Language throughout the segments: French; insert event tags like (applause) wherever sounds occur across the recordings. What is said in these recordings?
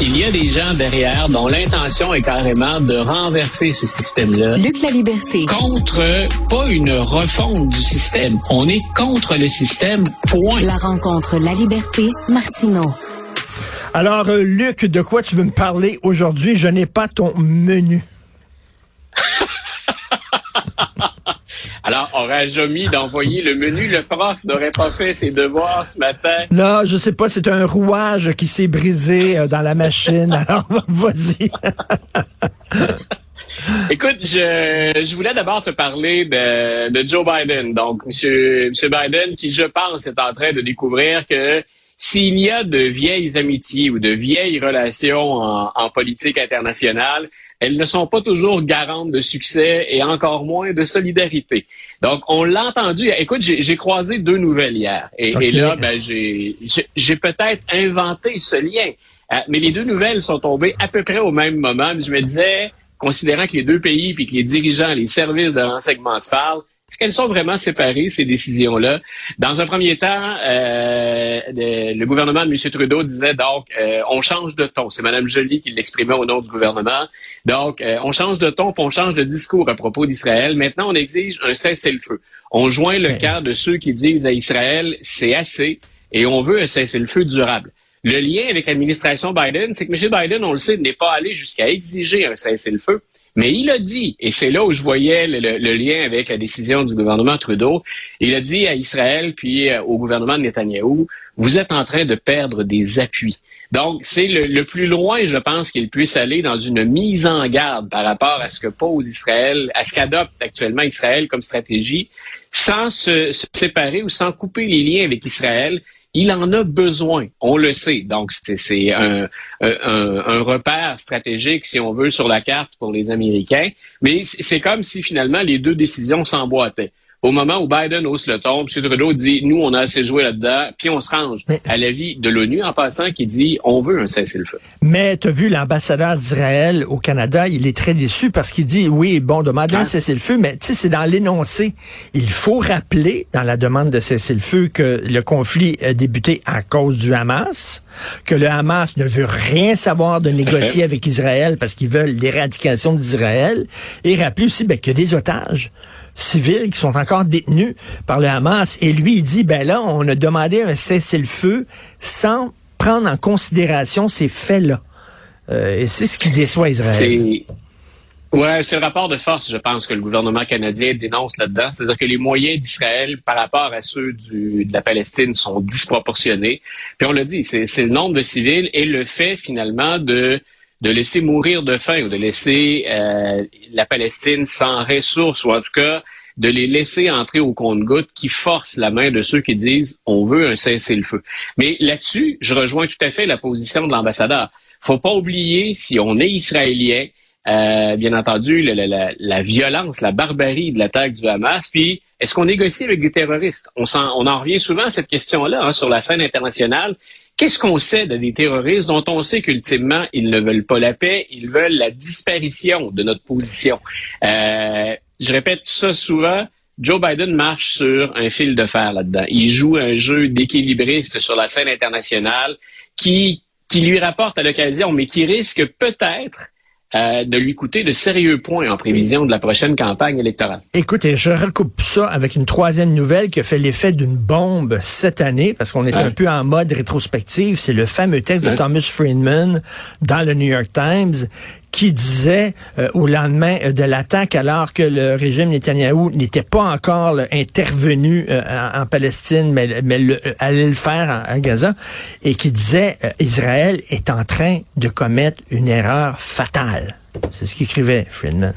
Il y a des gens derrière dont l'intention est carrément de renverser ce système-là. Luc la liberté. Contre, pas une refonte du système. On est contre le système, point. La rencontre La liberté, Martineau. Alors, euh, Luc, de quoi tu veux me parler aujourd'hui? Je n'ai pas ton menu. Alors, aurais-je omis d'envoyer le menu? Le prof n'aurait pas fait ses devoirs ce matin. Là, je sais pas, c'est un rouage qui s'est brisé euh, dans la machine. (laughs) Alors, vas-y. (laughs) Écoute, je, je voulais d'abord te parler de, de Joe Biden. Donc, monsieur, monsieur Biden, qui, je pense, est en train de découvrir que s'il y a de vieilles amitiés ou de vieilles relations en, en politique internationale, elles ne sont pas toujours garantes de succès et encore moins de solidarité. Donc, on l'a entendu. Écoute, j'ai croisé deux nouvelles hier. Et, et là, ben, j'ai peut-être inventé ce lien. Euh, mais les deux nouvelles sont tombées à peu près au même moment. Je me disais, considérant que les deux pays puis que les dirigeants, les services de renseignement se parlent, est-ce qu'elles sont vraiment séparées, ces décisions-là? Dans un premier temps, euh, le gouvernement de M. Trudeau disait donc euh, on change de ton. C'est Mme Joly qui l'exprimait au nom du gouvernement. Donc, euh, on change de ton, puis on change de discours à propos d'Israël. Maintenant, on exige un cessez-le-feu. On joint le cas de ceux qui disent à Israël c'est assez et on veut un cessez-le-feu durable. Le lien avec l'administration Biden, c'est que M. Biden, on le sait, n'est pas allé jusqu'à exiger un cessez-le-feu. Mais il a dit, et c'est là où je voyais le, lien avec la décision du gouvernement Trudeau, il a dit à Israël puis euh, au gouvernement de Netanyahou, vous êtes en train de perdre des appuis. Donc, c'est le, plus loin, je pense, qu'il puisse aller dans une mise en garde par rapport à ce que pose Israël, à ce qu'adopte actuellement Israël comme stratégie, sans se séparer ou sans couper les liens avec Israël il en a besoin, on le sait. Donc, c'est un, un, repère stratégique, si on veut, sur la carte pour les Américains. Mais c'est comme si finalement les deux décisions s'emboîtaient. Au moment où Biden hausse le ton, M. Trudeau dit nous on a assez joué là-dedans, puis on se range à l'avis de l'ONU en passant qui dit on veut un cessez-le-feu. Mais tu as vu l'ambassadeur d'Israël au Canada, il est très déçu parce qu'il dit oui bon demander un hein? cessez-le-feu, mais tu sais c'est dans l'énoncé. Il faut rappeler dans la demande de cessez-le-feu que le conflit a débuté à cause du Hamas, que le Hamas ne veut rien savoir de négocier (laughs) avec Israël parce qu'ils veulent l'éradication d'Israël, et rappeler aussi ben, qu'il y a des otages civils qui sont encore détenus par le Hamas. Et lui, il dit, ben là, on a demandé un cessez-le-feu sans prendre en considération ces faits-là. Euh, et c'est ce qui déçoit Israël. Ouais, c'est le rapport de force, je pense, que le gouvernement canadien dénonce là-dedans. C'est-à-dire que les moyens d'Israël par rapport à ceux de la Palestine sont disproportionnés. Puis on l'a dit, c'est le nombre de civils et le fait finalement de de laisser mourir de faim ou de laisser euh, la Palestine sans ressources ou en tout cas de les laisser entrer au compte-gouttes qui force la main de ceux qui disent on veut un cessez-le-feu. Mais là-dessus, je rejoins tout à fait la position de l'ambassadeur. Faut pas oublier, si on est israélien, euh, bien entendu, la, la, la, violence, la barbarie de l'attaque du Hamas, puis est-ce qu'on négocie avec des terroristes? On, en, on en revient souvent à cette question-là hein, sur la scène internationale. Qu'est-ce qu'on sait de des terroristes dont on sait qu'ultimement, ils ne veulent pas la paix, ils veulent la disparition de notre position? Euh, je répète ça souvent. Joe Biden marche sur un fil de fer là-dedans. Il joue un jeu d'équilibriste sur la scène internationale qui, qui lui rapporte à l'occasion, mais qui risque peut-être euh, de lui coûter de sérieux points en prévision de la prochaine campagne électorale. Écoutez, je recoupe ça avec une troisième nouvelle qui a fait l'effet d'une bombe cette année, parce qu'on est un peu en mode rétrospective. C'est le fameux texte de Thomas Friedman dans le New York Times qui disait euh, au lendemain euh, de l'attaque, alors que le régime Netanyahou n'était pas encore intervenu euh, en, Palestine, mais, mais allait le faire à Gaza, et qui disait Israël est en train de commettre une erreur fatale. C'est ce qu'écrivait Friedman.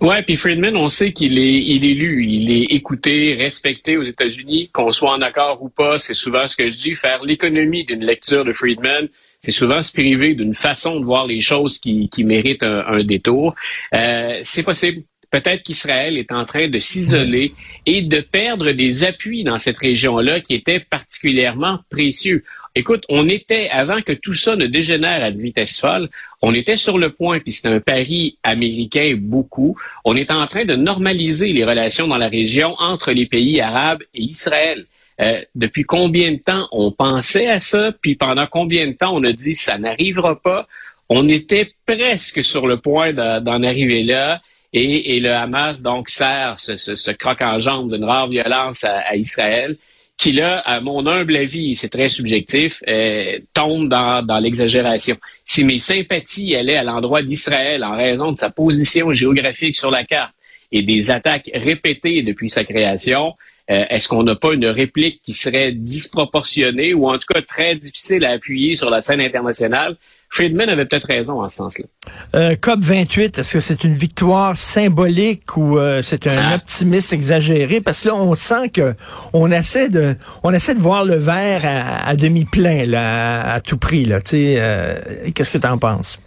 Ouais, puis Friedman, on sait qu'il est, il est lu, il est écouté, respecté aux États-Unis, qu'on soit en accord ou pas. C'est souvent ce que je dis, faire l'économie d'une lecture de Friedman c'est souvent se priver d'une façon de voir les choses qui, qui méritent un, détour. Euh, c'est possible. Peut-être qu'Israël est en train de s'isoler et de perdre des appuis dans cette région-là qui étaient particulièrement précieux. Écoute, on était, avant que tout ça ne dégénère à une vitesse folle, on était sur le point, puis c'est un pari américain beaucoup, on est en train de normaliser les relations dans la région entre les pays arabes et Israël. Euh, depuis combien de temps on pensait à ça, puis pendant combien de temps on a dit ça n'arrivera pas? On était presque sur le point d'en arriver là. Et, le Hamas donc sert ce, ce, croc en jambe d'une rare violence à, Israël, qui là, à mon humble avis, c'est très subjectif, euh, tombe dans, dans l'exagération. Si mes sympathies allaient à l'endroit d'Israël en raison de sa position géographique sur la carte et des attaques répétées depuis sa création, est-ce qu'on n'a pas une réplique qui serait disproportionnée ou en tout cas très difficile à appuyer sur la scène internationale? Friedman avait peut-être raison en ce sens-là. Euh, COP 28, est-ce que c'est une victoire symbolique ou euh, c'est un ah. optimisme exagéré? Parce que là, on sent que on essaie de, on essaie de voir le verre à, demi plein là, à, tout prix. Là, qu'est-ce que tu en penses?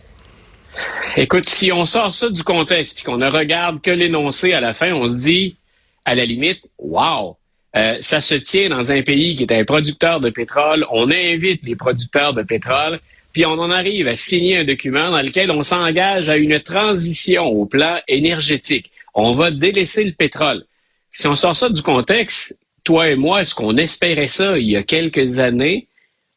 Écoute, si on sort ça du contexte et qu'on ne regarde que l'énoncé à la fin, on se dit, à la limite, wow, euh, ça se tient dans un pays qui est un producteur de pétrole. On invite les producteurs de pétrole, puis on en arrive à signer un document dans lequel on s'engage à une transition au plan énergétique. On va délaisser le pétrole. Si on sort ça du contexte, toi et moi, est-ce qu'on espérait ça il y a quelques années?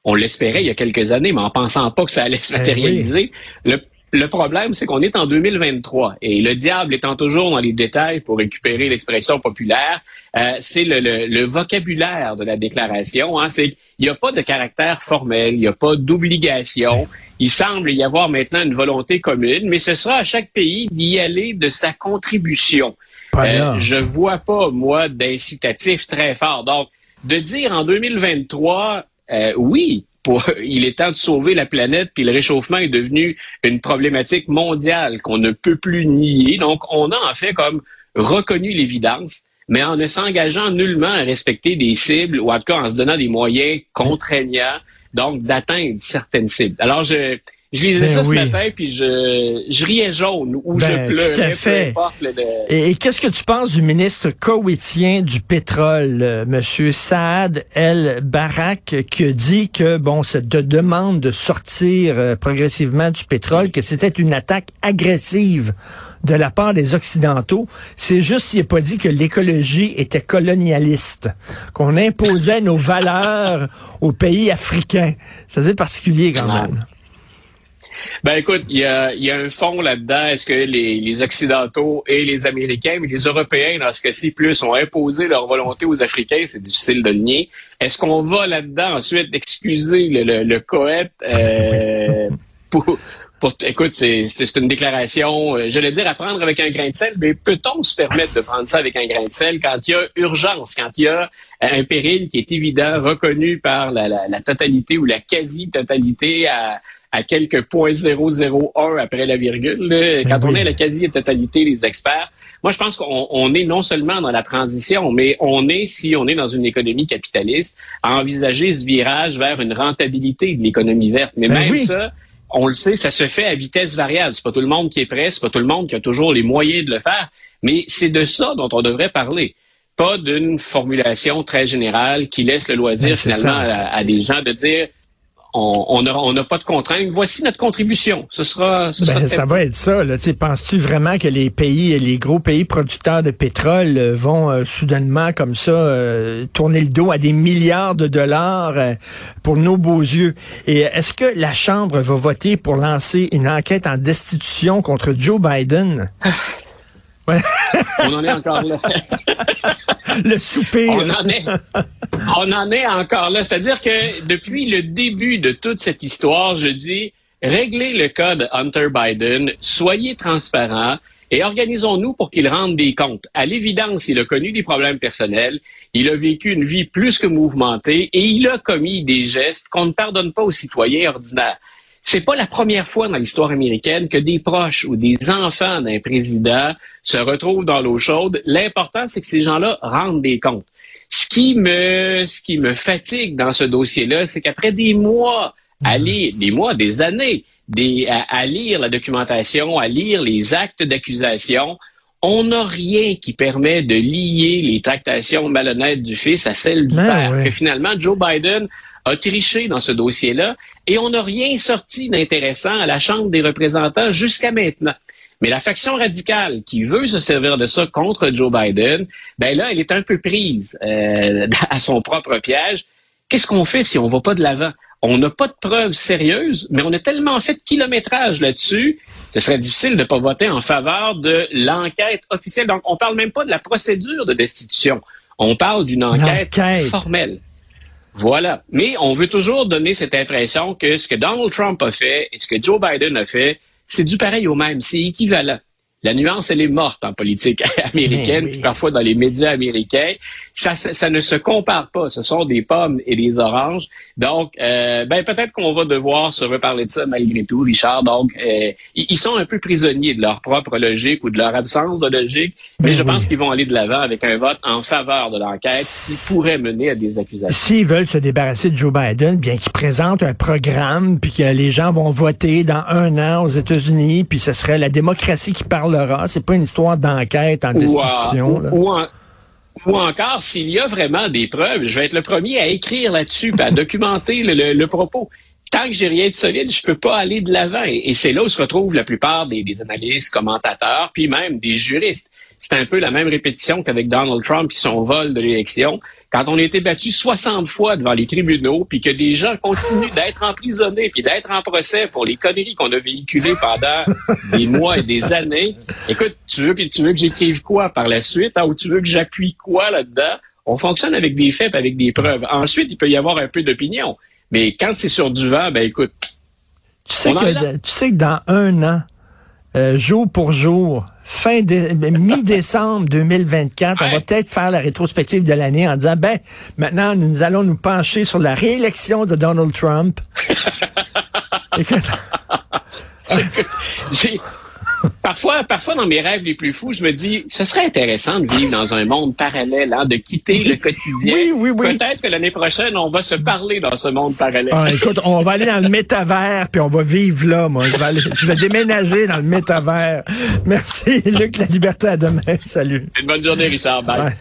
On l'espérait il y a quelques années, mais en pensant pas que ça allait se eh matérialiser. le, le problème, c'est qu'on est en 2023 et le diable étant toujours dans les détails pour récupérer l'expression populaire, euh, c'est le, vocabulaire de la déclaration. Hein, c'est il n'y a pas de caractère formel, il n'y a pas d'obligation. Il semble y avoir maintenant une volonté commune, mais ce sera à chaque pays d'y aller de sa contribution. Euh, je vois pas moi d'incitatif très fort. Donc de dire en 2023, euh, oui, (laughs) il est temps de sauver la planète, puis le réchauffement est devenu une problématique mondiale qu'on ne peut plus nier. Donc, on a en fait comme reconnu l'évidence, mais en ne s'engageant nullement à respecter des cibles, ou en tout cas en se donnant des moyens contraignants, donc d'atteindre certaines cibles. Alors, je, je lisais ben ça ce matin, puis je, je riais jaune ou je ben, pleurais, peu importe. Et, qu'est-ce que tu penses du ministre koweïtien du pétrole, euh, Monsieur Saad El Barak, qui dit que bon, cette demande de sortir euh, progressivement du pétrole, que c'était une attaque agressive de la part des Occidentaux. C'est juste s'il n'a pas dit que l'écologie était colonialiste, qu'on imposait nos valeurs aux pays africains. C'est particulier quand même. Ben écoute, il y a, y a, un fond là-dedans. Est-ce que les, les, Occidentaux et les Américains, mais les Européens, dans ce cas-ci, plus, ont imposé leur volonté aux Africains? C'est difficile de le nier. Est-ce qu'on va là-dedans ensuite excuser le, le, le coët euh, (laughs) pour, pour, écoute, c'est une déclaration, euh, je vais dire à prendre avec un grain de sel, mais peut-on se permettre de prendre ça avec un grain de sel quand il y a urgence, quand il y a un péril qui est évident, reconnu par la, la, la totalité ou la quasi-totalité à, à quelques points 001 après la virgule. Ben quand on est à la quasi-totalité des experts, moi je pense qu'on est non seulement dans la transition, mais on est, si on est dans une économie capitaliste, à envisager ce virage vers une rentabilité de l'économie verte. Mais ben même ça, on le sait, ça se fait à vitesse variable. C'est pas tout le monde qui est prêt, c'est pas tout le monde qui a toujours les moyens de le faire, mais c'est de ça dont on devrait parler pas d'une formulation très générale qui laisse le loisir ben, finalement à, des gens de dire on n'a pas de contraintes. Voici notre contribution. Ce sera, ben, ça va être ça. Penses-tu vraiment que les pays, les gros pays producteurs de pétrole euh, vont euh, soudainement comme ça euh, tourner le dos à des milliards de dollars pour nos beaux yeux? Et est-ce que la Chambre va voter pour lancer une enquête en destitution contre Joe Biden? (laughs) On en est encore là. (laughs) le souper. On en est, on en est encore là. C'est-à-dire que depuis le début de toute cette histoire, je dis, réglez le cas de Hunter Biden, soyez transparents et organisons-nous pour qu'il rende des comptes. À l'évidence, il a connu des problèmes personnels, il a vécu une vie plus que mouvementée et il a commis des gestes qu'on ne pardonne pas aux citoyens ordinaires. C'est pas la première fois dans l'histoire américaine que des proches ou des enfants d'un président se retrouvent dans l'eau chaude. L'important, c'est que ces gens-là rendent des comptes. Ce qui me, ce qui me fatigue dans ce dossier-là, c'est qu'après des mois, à lire, des mois, des années, des, à, lire la documentation, à lire les actes d'accusation, on n'a rien qui permet de lier les tractations malhonnêtes du fils à celles du ben père. Que finalement, Joe Biden a triché dans ce dossier-là et on n'a rien sorti d'intéressant à la Chambre des représentants jusqu'à maintenant. Mais la faction radicale qui veut se servir de ça contre Joe Biden, ben là, elle est un peu prise euh, (laughs) à son propre piège. Qu'est-ce qu'on fait si on va pas de l'avant? On n'a pas de preuves sérieuses, mais on a tellement fait de kilométrage là-dessus, ce serait difficile de ne pas voter en faveur de l'enquête officielle. Donc, on parle même pas de la procédure de destitution. On parle d'une enquête, enquête, formelle. Voilà. Mais on veut toujours donner cette impression que ce que Donald Trump a fait et ce que Joe Biden a fait, c'est du pareil au même, c'est équivalent. La nuance, elle est morte en politique (laughs) américaine, puis parfois dans les médias américains. Ça, ça, ne se compare pas. Ce sont des pommes et des oranges. Donc, euh, ben peut-être qu'on va devoir se reparler de ça malgré tout, Richard. Donc, euh, ils sont un peu prisonniers de leur propre logique ou de leur absence de logique, mais, je pense qu'ils vont aller de l'avant avec un vote en faveur de l'enquête qui pourrait mener à des accusations. S'ils veulent se débarrasser de Joe Biden, bien qu'ils présentent un programme, puis que les gens vont voter dans un an aux États-Unis, puis ce serait la démocratie qui parlera. C'est pas une histoire d'enquête en destitution. Ou encore, s'il y a vraiment des preuves, je vais être le premier à écrire là-dessus, à (laughs) documenter le, propos. Tant que j'ai rien de solide, je peux pas aller de l'avant. Et, c'est là où se retrouvent la plupart des, des analystes, commentateurs, puis même des juristes. C'est un peu la même répétition qu'avec Donald Trump et son vol de l'élection quand on a été battu 60 fois devant les tribunaux, puis que des gens continuent d'être emprisonnés, puis d'être en procès pour les conneries qu'on a véhiculées pendant (laughs) des mois et des années, écoute, tu veux que, tu veux que j'écrive quoi par la suite, hein, ou tu veux que j'appuie quoi là-dedans? On fonctionne avec des faits, avec des preuves. Ensuite, il peut y avoir un peu d'opinion. Mais quand c'est sur du vent, ben écoute. Tu sais, que, tu sais que dans un an, euh, jour pour jour, fin mi-décembre 2024, on va peut-être faire la rétrospective de l'année en disant, ben, maintenant, nous allons nous pencher sur la réélection de Donald Trump. (laughs) parfois, parfois, dans mes rêves les plus fous, je me dis, ce serait intéressant de vivre dans un monde parallèle, hein, de quitter le quotidien. Oui, oui, oui. Peut-être que l'année prochaine, on va se parler dans ce monde parallèle. Ah, écoute, on va aller dans le métavers, puis on va vivre là, moi. Je vais, je vais déménager dans le métavers. Merci, Luc, la liberté à demain. Salut. Une bonne journée, Richard. Bye.